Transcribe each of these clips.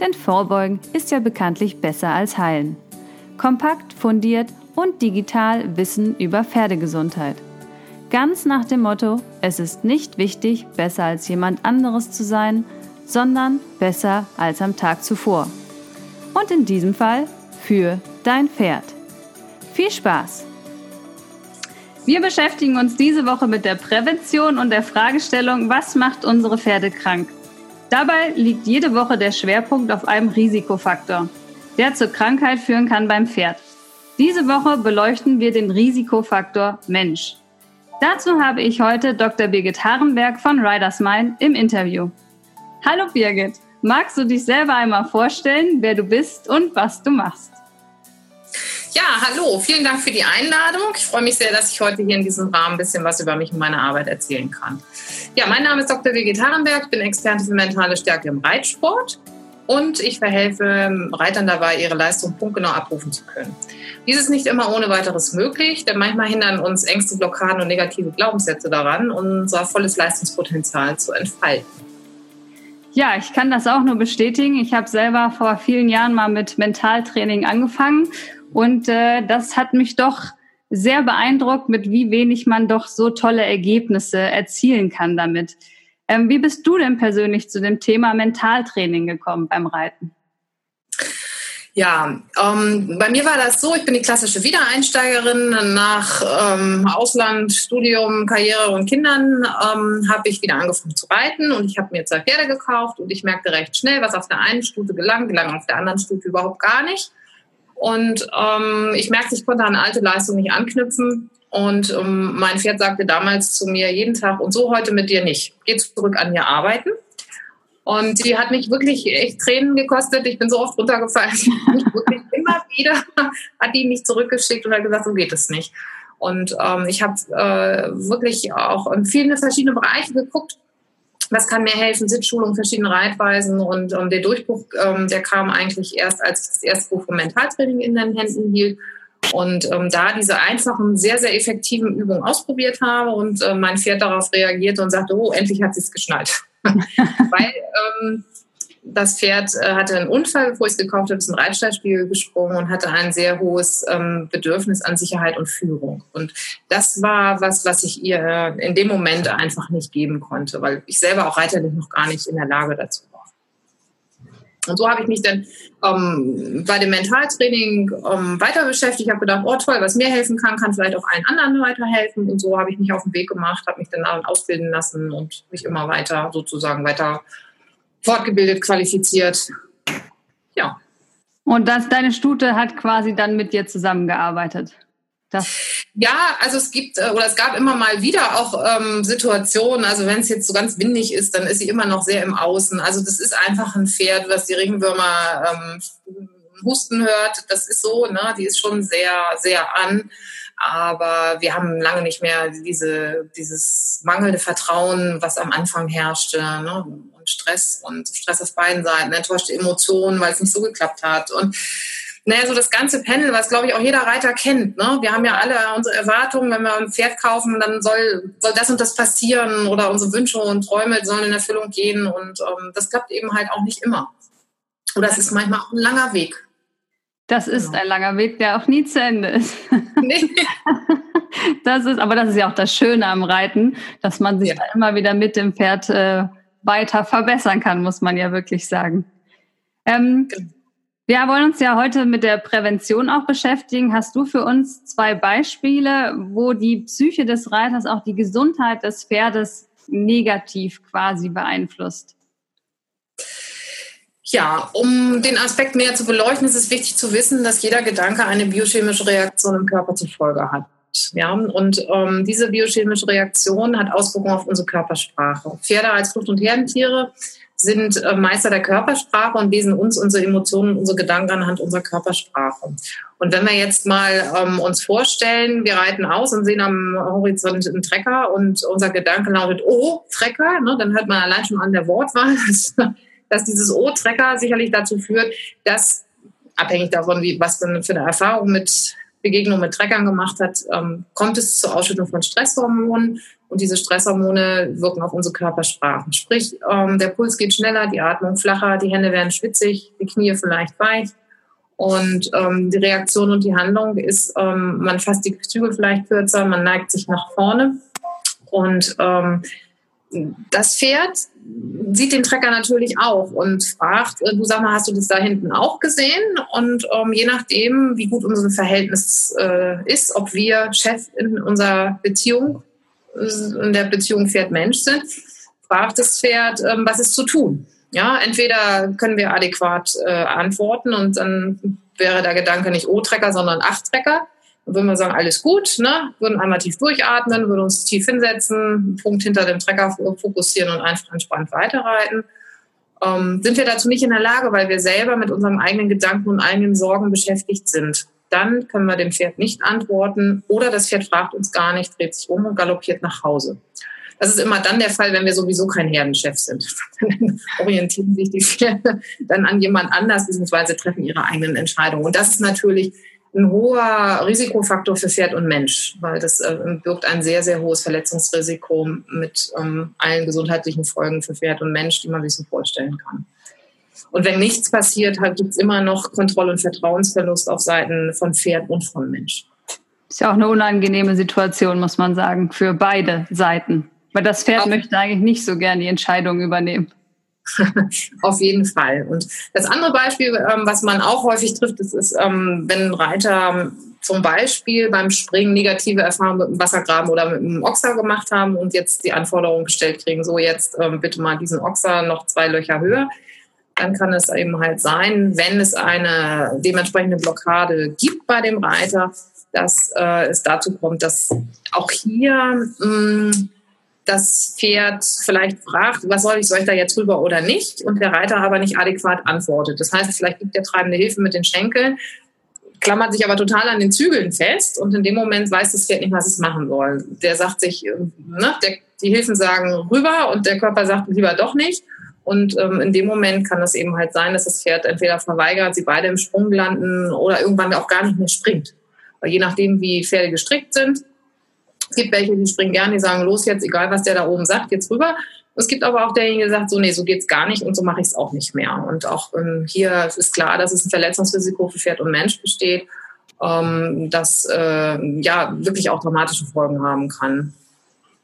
Denn Vorbeugen ist ja bekanntlich besser als Heilen. Kompakt, fundiert und digital Wissen über Pferdegesundheit. Ganz nach dem Motto, es ist nicht wichtig, besser als jemand anderes zu sein, sondern besser als am Tag zuvor. Und in diesem Fall für dein Pferd. Viel Spaß! Wir beschäftigen uns diese Woche mit der Prävention und der Fragestellung, was macht unsere Pferde krank? Dabei liegt jede Woche der Schwerpunkt auf einem Risikofaktor, der zur Krankheit führen kann beim Pferd. Diese Woche beleuchten wir den Risikofaktor Mensch. Dazu habe ich heute Dr. Birgit Harenberg von Riders Mind im Interview. Hallo Birgit, magst du dich selber einmal vorstellen, wer du bist und was du machst? Ja, hallo, vielen Dank für die Einladung. Ich freue mich sehr, dass ich heute hier in diesem Rahmen ein bisschen was über mich und meine Arbeit erzählen kann. Ja, mein Name ist Dr. Vegetarenberg, ich bin Experte für mentale Stärke im Reitsport und ich verhelfe Reitern dabei, ihre Leistung punktgenau abrufen zu können. Dies ist nicht immer ohne weiteres möglich, denn manchmal hindern uns Ängste, Blockaden und negative Glaubenssätze daran, unser volles Leistungspotenzial zu entfalten. Ja, ich kann das auch nur bestätigen. Ich habe selber vor vielen Jahren mal mit Mentaltraining angefangen und äh, das hat mich doch sehr beeindruckt, mit wie wenig man doch so tolle Ergebnisse erzielen kann damit. Ähm, wie bist du denn persönlich zu dem Thema Mentaltraining gekommen beim Reiten? Ja, ähm, bei mir war das so, ich bin die klassische Wiedereinsteigerin. Nach ähm, Ausland, Studium, Karriere und Kindern ähm, habe ich wieder angefangen zu reiten und ich habe mir zwei Pferde gekauft und ich merkte recht schnell, was auf der einen Stute gelang, gelang auf der anderen Stute überhaupt gar nicht. Und ähm, ich merkte, ich konnte an alte Leistungen nicht anknüpfen. Und ähm, mein Pferd sagte damals zu mir jeden Tag, und so heute mit dir nicht. Geh zurück an ihr arbeiten. Und die hat mich wirklich echt Tränen gekostet. Ich bin so oft runtergefallen. wirklich immer wieder hat die mich zurückgeschickt und hat gesagt, so geht es nicht. Und ähm, ich habe äh, wirklich auch in vielen verschiedene Bereiche geguckt was kann mir helfen? Sitzschulung, verschiedene Reitweisen und ähm, der Durchbruch, ähm, der kam eigentlich erst, als ich das erste Buch vom Mentaltraining in den Händen hielt und ähm, da diese einfachen, sehr, sehr effektiven Übungen ausprobiert habe und äh, mein Pferd darauf reagierte und sagte, oh, endlich hat sie es geschnallt. Weil ähm, das Pferd äh, hatte einen Unfall, bevor ich es gekauft habe, ist ein Reitstallspiegel gesprungen und hatte ein sehr hohes ähm, Bedürfnis an Sicherheit und Führung. Und das war was, was ich ihr äh, in dem Moment einfach nicht geben konnte, weil ich selber auch reiterlich noch gar nicht in der Lage dazu war. Und so habe ich mich dann ähm, bei dem Mentaltraining ähm, weiter beschäftigt. Ich habe gedacht, oh toll, was mir helfen kann, kann vielleicht auch allen anderen weiterhelfen. Und so habe ich mich auf den Weg gemacht, habe mich dann ausbilden lassen und mich immer weiter sozusagen weiter fortgebildet, qualifiziert. Ja. Und das, deine Stute hat quasi dann mit dir zusammengearbeitet. Das ja, also es gibt äh, oder es gab immer mal wieder auch ähm, Situationen, also wenn es jetzt so ganz windig ist, dann ist sie immer noch sehr im Außen. Also das ist einfach ein Pferd, was die Ringwürmer ähm, husten hört. Das ist so, ne? Die ist schon sehr, sehr an. Aber wir haben lange nicht mehr diese, dieses mangelnde Vertrauen, was am Anfang herrschte. Ne? Und Stress und Stress auf beiden Seiten, enttäuschte Emotionen, weil es nicht so geklappt hat. Und naja, so das ganze Panel, was glaube ich auch jeder Reiter kennt. Ne? Wir haben ja alle unsere Erwartungen, wenn wir ein Pferd kaufen, dann soll, soll das und das passieren oder unsere Wünsche und Träume sollen in Erfüllung gehen. Und ähm, das klappt eben halt auch nicht immer. Oder es ist manchmal auch ein langer Weg. Das ist genau. ein langer Weg, der auch nie zu Ende ist. Nee. Das ist, aber das ist ja auch das Schöne am Reiten, dass man sich ja. immer wieder mit dem Pferd äh, weiter verbessern kann, muss man ja wirklich sagen. Ähm, genau. Wir wollen uns ja heute mit der Prävention auch beschäftigen. Hast du für uns zwei Beispiele, wo die Psyche des Reiters auch die Gesundheit des Pferdes negativ quasi beeinflusst? Ja, um den Aspekt mehr zu beleuchten, ist es wichtig zu wissen, dass jeder Gedanke eine biochemische Reaktion im Körper zur Folge hat. Ja, und ähm, diese biochemische Reaktion hat Auswirkungen auf unsere Körpersprache. Pferde als Flucht- und Herdentiere sind äh, Meister der Körpersprache und lesen uns unsere Emotionen, unsere Gedanken anhand unserer Körpersprache. Und wenn wir jetzt mal ähm, uns vorstellen, wir reiten aus und sehen am Horizont einen Trecker und unser Gedanke lautet, oh, Trecker, ne, dann hört man allein schon an der Wortwahl, dass, dieses Trecker sicherlich dazu führt, dass, abhängig davon, wie, was man für eine Erfahrung mit Begegnung mit Treckern gemacht hat, ähm, kommt es zur Ausschüttung von Stresshormonen. Und diese Stresshormone wirken auf unsere Körpersprachen. Sprich, ähm, der Puls geht schneller, die Atmung flacher, die Hände werden schwitzig, die Knie vielleicht weich. Und ähm, die Reaktion und die Handlung ist, ähm, man fasst die Zügel vielleicht kürzer, man neigt sich nach vorne. Und ähm, das Pferd sieht den Trecker natürlich auch und fragt, äh, du sag mal, hast du das da hinten auch gesehen? Und ähm, je nachdem, wie gut unser Verhältnis äh, ist, ob wir Chef in unserer Beziehung, äh, in der Beziehung Pferd-Mensch sind, fragt das Pferd, ähm, was ist zu tun? Ja, entweder können wir adäquat äh, antworten und dann wäre der Gedanke nicht O-Trecker, sondern Acht-Trecker. Würden wir sagen, alles gut, ne? würden einmal tief durchatmen, würden uns tief hinsetzen, einen Punkt hinter dem Trecker fokussieren und einfach entspannt weiterreiten. Ähm, sind wir dazu nicht in der Lage, weil wir selber mit unseren eigenen Gedanken und eigenen Sorgen beschäftigt sind. Dann können wir dem Pferd nicht antworten oder das Pferd fragt uns gar nicht, dreht sich um und galoppiert nach Hause. Das ist immer dann der Fall, wenn wir sowieso kein Herdenchef sind. Dann orientieren sich die Pferde dann an jemand anders, beziehungsweise treffen ihre eigenen Entscheidungen. Und das ist natürlich ein hoher Risikofaktor für Pferd und Mensch, weil das äh, birgt ein sehr, sehr hohes Verletzungsrisiko mit ähm, allen gesundheitlichen Folgen für Pferd und Mensch, die man sich so vorstellen kann. Und wenn nichts passiert, halt, gibt es immer noch Kontroll- und Vertrauensverlust auf Seiten von Pferd und von Mensch. Ist ja auch eine unangenehme Situation, muss man sagen, für beide Seiten. Weil das Pferd auf möchte eigentlich nicht so gern die Entscheidung übernehmen. Auf jeden Fall. Und das andere Beispiel, ähm, was man auch häufig trifft, das ist, ähm, wenn Reiter zum Beispiel beim Springen negative Erfahrungen mit dem Wassergraben oder mit dem Ochser gemacht haben und jetzt die Anforderung gestellt kriegen, so jetzt ähm, bitte mal diesen Ochser noch zwei Löcher höher, dann kann es eben halt sein, wenn es eine dementsprechende Blockade gibt bei dem Reiter, dass äh, es dazu kommt, dass auch hier mh, mm, das Pferd vielleicht fragt, was soll ich, soll ich da jetzt rüber oder nicht? Und der Reiter aber nicht adäquat antwortet. Das heißt, vielleicht gibt der treibende Hilfe mit den Schenkeln, klammert sich aber total an den Zügeln fest und in dem Moment weiß das Pferd nicht, was es machen soll. Der sagt sich, äh, ne, der, die Hilfen sagen rüber und der Körper sagt lieber doch nicht. Und ähm, in dem Moment kann es eben halt sein, dass das Pferd entweder verweigert, sie beide im Sprung landen oder irgendwann auch gar nicht mehr springt. Weil je nachdem, wie Pferde gestrickt sind, es gibt welche, die springen gerne, die sagen, los jetzt, egal was der da oben sagt, geht's rüber. Es gibt aber auch derjenige, der sagt, so, nee, so geht's gar nicht und so mache ich es auch nicht mehr. Und auch ähm, hier ist klar, dass es ein Verletzungsrisiko für Pferd und Mensch besteht, ähm, das äh, ja wirklich auch dramatische Folgen haben kann.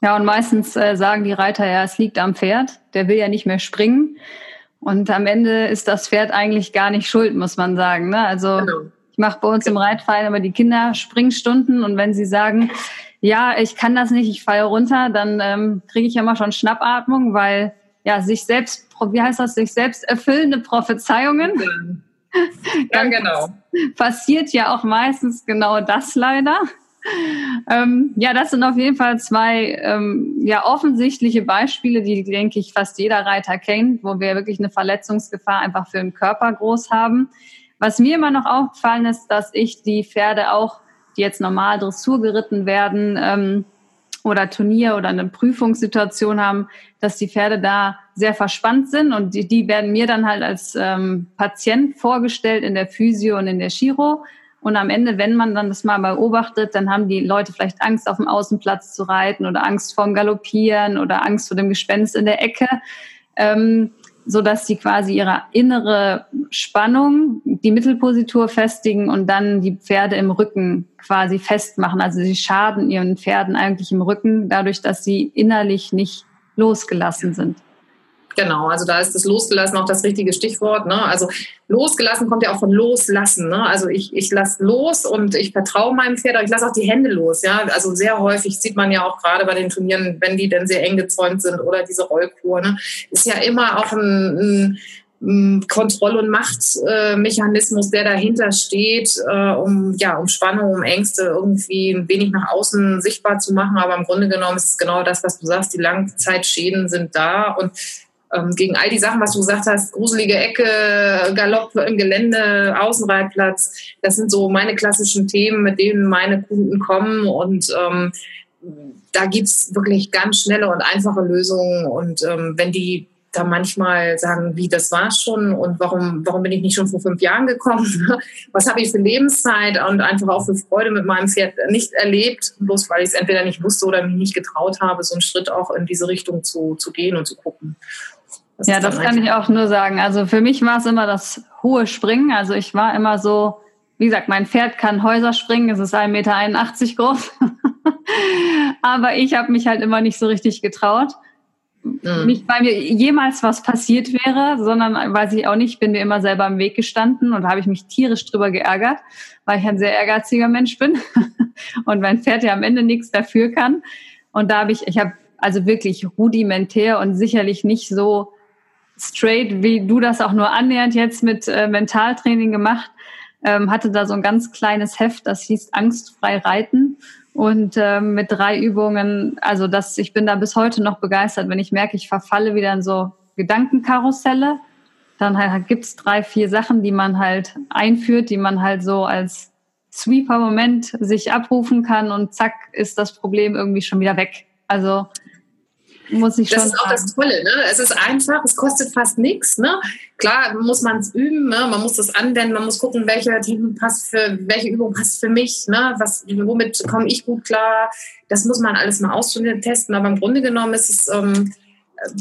Ja, und meistens äh, sagen die Reiter ja, es liegt am Pferd, der will ja nicht mehr springen. Und am Ende ist das Pferd eigentlich gar nicht schuld, muss man sagen. Ne? Also genau. ich mache bei uns im Reitverein immer die Kinder Springstunden und wenn sie sagen, ja, ich kann das nicht, ich falle runter, dann ähm, kriege ich immer schon Schnappatmung, weil ja, sich selbst, wie heißt das, sich selbst erfüllende Prophezeiungen. Ja, genau. Passiert ja auch meistens genau das leider. Ähm, ja, das sind auf jeden Fall zwei ähm, ja offensichtliche Beispiele, die denke ich fast jeder Reiter kennt, wo wir wirklich eine Verletzungsgefahr einfach für den Körper groß haben. Was mir immer noch aufgefallen ist, dass ich die Pferde auch die jetzt normal Dressur geritten werden ähm, oder Turnier oder eine Prüfungssituation haben, dass die Pferde da sehr verspannt sind und die, die werden mir dann halt als ähm, Patient vorgestellt in der Physio und in der Chiro. Und am Ende, wenn man dann das mal beobachtet, dann haben die Leute vielleicht Angst, auf dem Außenplatz zu reiten oder Angst vorm Galoppieren oder Angst vor dem Gespenst in der Ecke. Ähm, so sie quasi ihre innere Spannung, die Mittelpositur festigen und dann die Pferde im Rücken quasi festmachen. Also sie schaden ihren Pferden eigentlich im Rücken, dadurch, dass sie innerlich nicht losgelassen sind. Genau, also da ist das Losgelassen auch das richtige Stichwort. Ne? Also losgelassen kommt ja auch von loslassen. Ne? Also ich, ich lasse los und ich vertraue meinem Pferd, aber ich lasse auch die Hände los. Ja? Also sehr häufig sieht man ja auch gerade bei den Turnieren, wenn die denn sehr eng gezäunt sind oder diese Rollkur, ne? ist ja immer auch ein, ein Kontroll- und Machtmechanismus, der dahinter steht, äh, um, ja, um Spannung, um Ängste irgendwie ein wenig nach außen sichtbar zu machen. Aber im Grunde genommen ist es genau das, was du sagst. Die Langzeitschäden sind da und ähm, gegen all die Sachen, was du gesagt hast, gruselige Ecke, Galopp im Gelände, Außenreitplatz, das sind so meine klassischen Themen, mit denen meine Kunden kommen und ähm, da gibt's wirklich ganz schnelle und einfache Lösungen und ähm, wenn die da manchmal sagen, wie, das war's schon und warum, warum bin ich nicht schon vor fünf Jahren gekommen? Was habe ich für Lebenszeit und einfach auch für Freude mit meinem Pferd nicht erlebt, bloß weil ich es entweder nicht wusste oder mich nicht getraut habe, so einen Schritt auch in diese Richtung zu, zu gehen und zu gucken. Das ja, das kann ich auch nur sagen. Also für mich war es immer das hohe Springen. Also ich war immer so, wie gesagt, mein Pferd kann Häuser springen, es ist 1,81 Meter groß. Aber ich habe mich halt immer nicht so richtig getraut. Mhm. Nicht, weil mir jemals was passiert wäre, sondern weiß ich auch nicht, bin mir immer selber im Weg gestanden und habe ich mich tierisch drüber geärgert, weil ich ein sehr ehrgeiziger Mensch bin und mein Pferd ja am Ende nichts dafür kann. Und da habe ich, ich habe also wirklich rudimentär und sicherlich nicht so straight, wie du das auch nur annähernd jetzt mit äh, Mentaltraining gemacht, ähm, hatte da so ein ganz kleines Heft, das hieß Angstfrei reiten und ähm, mit drei Übungen, also das, ich bin da bis heute noch begeistert, wenn ich merke, ich verfalle wieder in so Gedankenkarusselle, dann halt, gibt's drei, vier Sachen, die man halt einführt, die man halt so als Sweeper-Moment sich abrufen kann und zack ist das Problem irgendwie schon wieder weg. Also muss ich das schon ist auch das Tolle. Ne? Es ist einfach, es kostet fast nichts. Ne? Klar muss man es üben, ne? man muss das anwenden, man muss gucken, welche passt für, welche Übung passt für mich, ne? Was, womit komme ich gut klar. Das muss man alles mal austesten. Aber im Grunde genommen ist es, ähm,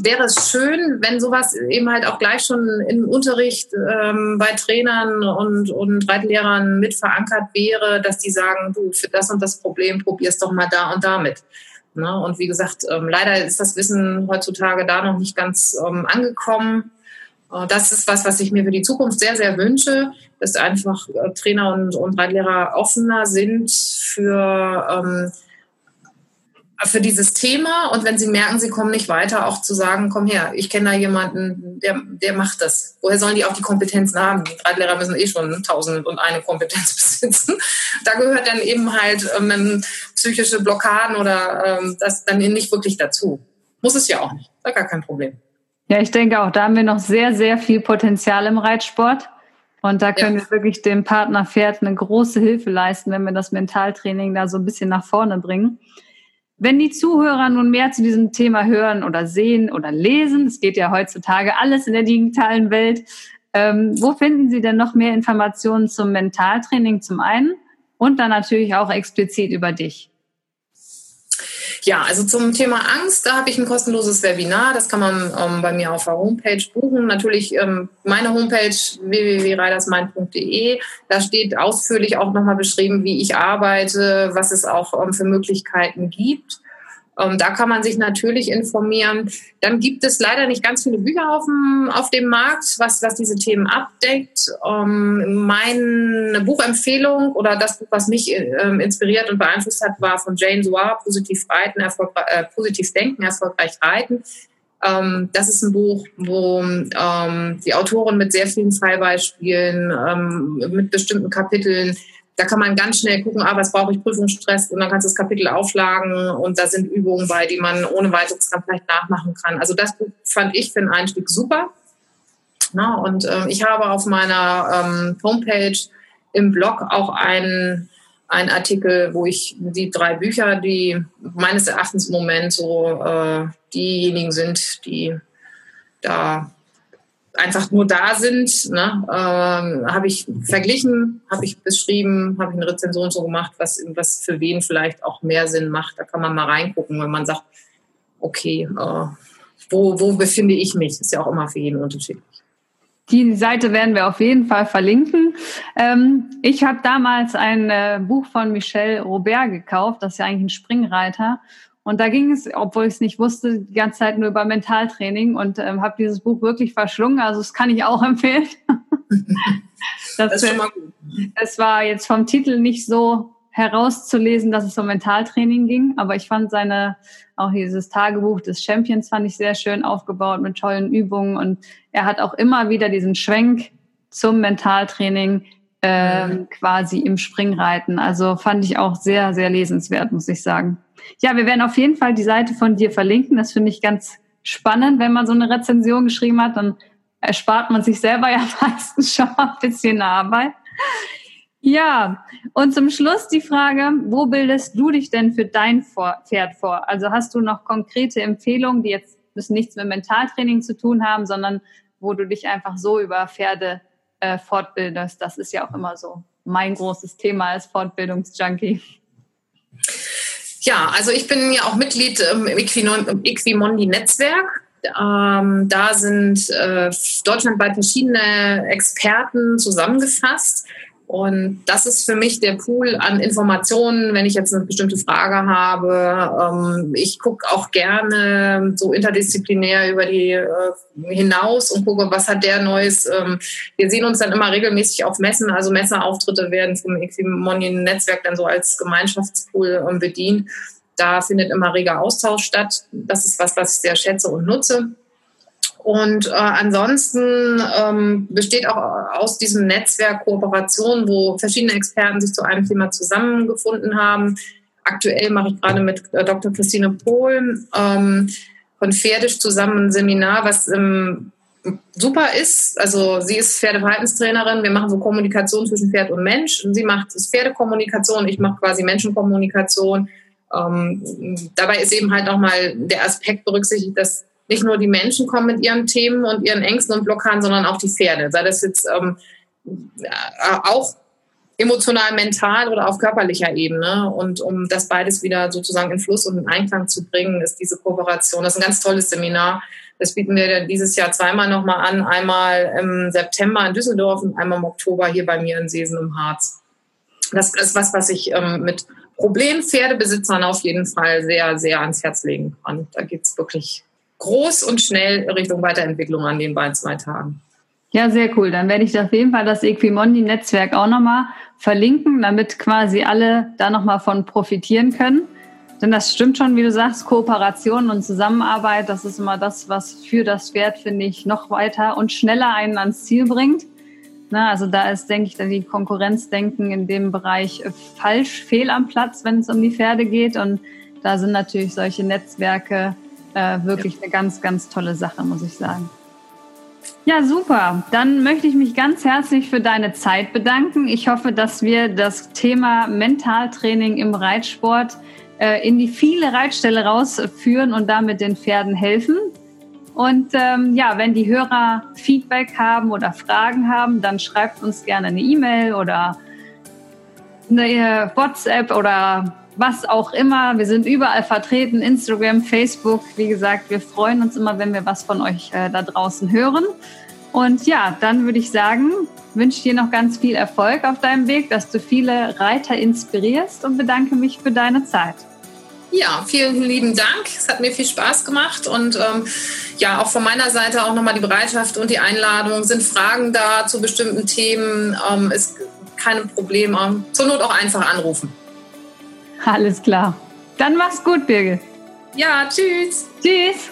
wäre es schön, wenn sowas eben halt auch gleich schon im Unterricht ähm, bei Trainern und, und Reitlehrern mit verankert wäre, dass die sagen, du, für das und das Problem probier's doch mal da und damit. Ne? Und wie gesagt, ähm, leider ist das Wissen heutzutage da noch nicht ganz ähm, angekommen. Äh, das ist was, was ich mir für die Zukunft sehr, sehr wünsche, dass einfach äh, Trainer und, und Reitlehrer offener sind für ähm, für dieses Thema und wenn sie merken, sie kommen nicht weiter, auch zu sagen, komm her, ich kenne da jemanden, der, der macht das. Woher sollen die auch die Kompetenzen haben? Die Reitlehrer müssen eh schon tausend und eine Kompetenz besitzen. Da gehört dann eben halt ähm, psychische Blockaden oder ähm, das dann nicht wirklich dazu. Muss es ja auch nicht. Da gar kein Problem. Ja, ich denke auch, da haben wir noch sehr, sehr viel Potenzial im Reitsport. Und da können ja. wir wirklich dem Partner Pferd eine große Hilfe leisten, wenn wir das Mentaltraining da so ein bisschen nach vorne bringen. Wenn die Zuhörer nun mehr zu diesem Thema hören oder sehen oder lesen, es geht ja heutzutage alles in der digitalen Welt, ähm, wo finden Sie denn noch mehr Informationen zum Mentaltraining zum einen und dann natürlich auch explizit über dich? Ja, also zum Thema Angst, da habe ich ein kostenloses Webinar. Das kann man ähm, bei mir auf der Homepage buchen. Natürlich ähm, meine Homepage www.reidersmind.de. Da steht ausführlich auch nochmal beschrieben, wie ich arbeite, was es auch ähm, für Möglichkeiten gibt. Ähm, da kann man sich natürlich informieren. Dann gibt es leider nicht ganz viele Bücher auf dem, auf dem Markt, was, was diese Themen abdeckt. Ähm, meine Buchempfehlung oder das Buch, was mich äh, inspiriert und beeinflusst hat, war von Jane Soir, Positiv Reiten, äh, Positiv Denken, erfolgreich reiten. Ähm, das ist ein Buch, wo ähm, die Autorin mit sehr vielen Fallbeispielen, ähm, mit bestimmten Kapiteln da kann man ganz schnell gucken, ah, was brauche ich Prüfungsstress und dann kannst du das Kapitel aufschlagen und da sind Übungen bei, die man ohne weiteres dann vielleicht nachmachen kann. Also das Buch fand ich für den Einstieg super. Na, und ähm, ich habe auf meiner ähm, Homepage im Blog auch einen, einen Artikel, wo ich die drei Bücher, die meines Erachtens im Moment so äh, diejenigen sind, die da einfach nur da sind, ne, ähm, habe ich verglichen, habe ich beschrieben, habe ich eine Rezension so gemacht, was, was für wen vielleicht auch mehr Sinn macht. Da kann man mal reingucken, wenn man sagt, okay, äh, wo, wo befinde ich mich? Ist ja auch immer für jeden unterschiedlich. Die Seite werden wir auf jeden Fall verlinken. Ähm, ich habe damals ein äh, Buch von Michel Robert gekauft, das ist ja eigentlich ein Springreiter. Und da ging es, obwohl ich es nicht wusste, die ganze Zeit nur über Mentaltraining und ähm, habe dieses Buch wirklich verschlungen. Also das kann ich auch empfehlen. das, das ist. Es war jetzt vom Titel nicht so herauszulesen, dass es um Mentaltraining ging, aber ich fand seine, auch dieses Tagebuch des Champions fand ich sehr schön aufgebaut mit tollen Übungen und er hat auch immer wieder diesen Schwenk zum Mentaltraining ähm, mhm. quasi im Springreiten. Also fand ich auch sehr, sehr lesenswert, muss ich sagen. Ja, wir werden auf jeden Fall die Seite von dir verlinken. Das finde ich ganz spannend, wenn man so eine Rezension geschrieben hat, dann erspart man sich selber ja meistens schon ein bisschen Arbeit. Ja, und zum Schluss die Frage, wo bildest du dich denn für dein Pferd vor? Also hast du noch konkrete Empfehlungen, die jetzt nichts mit Mentaltraining zu tun haben, sondern wo du dich einfach so über Pferde äh, fortbildest? Das ist ja auch immer so mein großes Thema als Fortbildungsjunkie. Ja, also ich bin ja auch Mitglied im Equimondi-Netzwerk. Ähm, da sind äh, deutschlandweit verschiedene Experten zusammengefasst. Und das ist für mich der Pool an Informationen, wenn ich jetzt eine bestimmte Frage habe. Ähm, ich gucke auch gerne so interdisziplinär über die äh, hinaus und gucke, was hat der Neues. Ähm, wir sehen uns dann immer regelmäßig auf Messen, also Messeauftritte werden vom Equimonien-Netzwerk dann so als Gemeinschaftspool ähm, bedient. Da findet immer reger Austausch statt. Das ist was, was ich sehr schätze und nutze. Und äh, ansonsten ähm, besteht auch aus diesem Netzwerk Kooperation, wo verschiedene Experten sich zu einem Thema zusammengefunden haben. Aktuell mache ich gerade mit äh, Dr. Christine Pohl ähm, von Pferdisch zusammen ein Seminar, was ähm, super ist. Also sie ist Pferdeverhaltenstrainerin. Wir machen so Kommunikation zwischen Pferd und Mensch. Und sie macht Pferdekommunikation, ich mache quasi Menschenkommunikation. Ähm, dabei ist eben halt auch mal der Aspekt berücksichtigt, dass nicht nur die Menschen kommen mit ihren Themen und ihren Ängsten und Blockaden, sondern auch die Pferde. Sei das jetzt ähm, auch emotional, mental oder auf körperlicher Ebene. Und um das beides wieder sozusagen in Fluss und in Einklang zu bringen, ist diese Kooperation. Das ist ein ganz tolles Seminar. Das bieten wir dieses Jahr zweimal nochmal an. Einmal im September in Düsseldorf und einmal im Oktober hier bei mir in Seesen im Harz. Das ist was, was ich ähm, mit Problempferdebesitzern auf jeden Fall sehr, sehr ans Herz legen kann. Da geht's wirklich groß und schnell Richtung Weiterentwicklung an den beiden zwei Tagen. Ja, sehr cool. Dann werde ich auf jeden Fall das Equimondi-Netzwerk auch nochmal verlinken, damit quasi alle da nochmal von profitieren können. Denn das stimmt schon, wie du sagst, Kooperation und Zusammenarbeit, das ist immer das, was für das Pferd, finde ich, noch weiter und schneller einen ans Ziel bringt. Na, also da ist, denke ich, die Konkurrenzdenken in dem Bereich falsch, fehl am Platz, wenn es um die Pferde geht. Und da sind natürlich solche Netzwerke äh, wirklich eine ganz, ganz tolle Sache, muss ich sagen. Ja, super. Dann möchte ich mich ganz herzlich für deine Zeit bedanken. Ich hoffe, dass wir das Thema Mentaltraining im Reitsport äh, in die viele Reitställe rausführen und damit den Pferden helfen. Und ähm, ja, wenn die Hörer Feedback haben oder Fragen haben, dann schreibt uns gerne eine E-Mail oder eine äh, WhatsApp oder was auch immer. Wir sind überall vertreten, Instagram, Facebook. Wie gesagt, wir freuen uns immer, wenn wir was von euch äh, da draußen hören. Und ja, dann würde ich sagen, wünsche dir noch ganz viel Erfolg auf deinem Weg, dass du viele Reiter inspirierst und bedanke mich für deine Zeit. Ja, vielen lieben Dank. Es hat mir viel Spaß gemacht und ähm, ja, auch von meiner Seite auch nochmal die Bereitschaft und die Einladung. Sind Fragen da zu bestimmten Themen? Ähm, ist keine Probleme. Zur Not auch einfach anrufen. Alles klar. Dann mach's gut, Birgit. Ja, tschüss. Tschüss.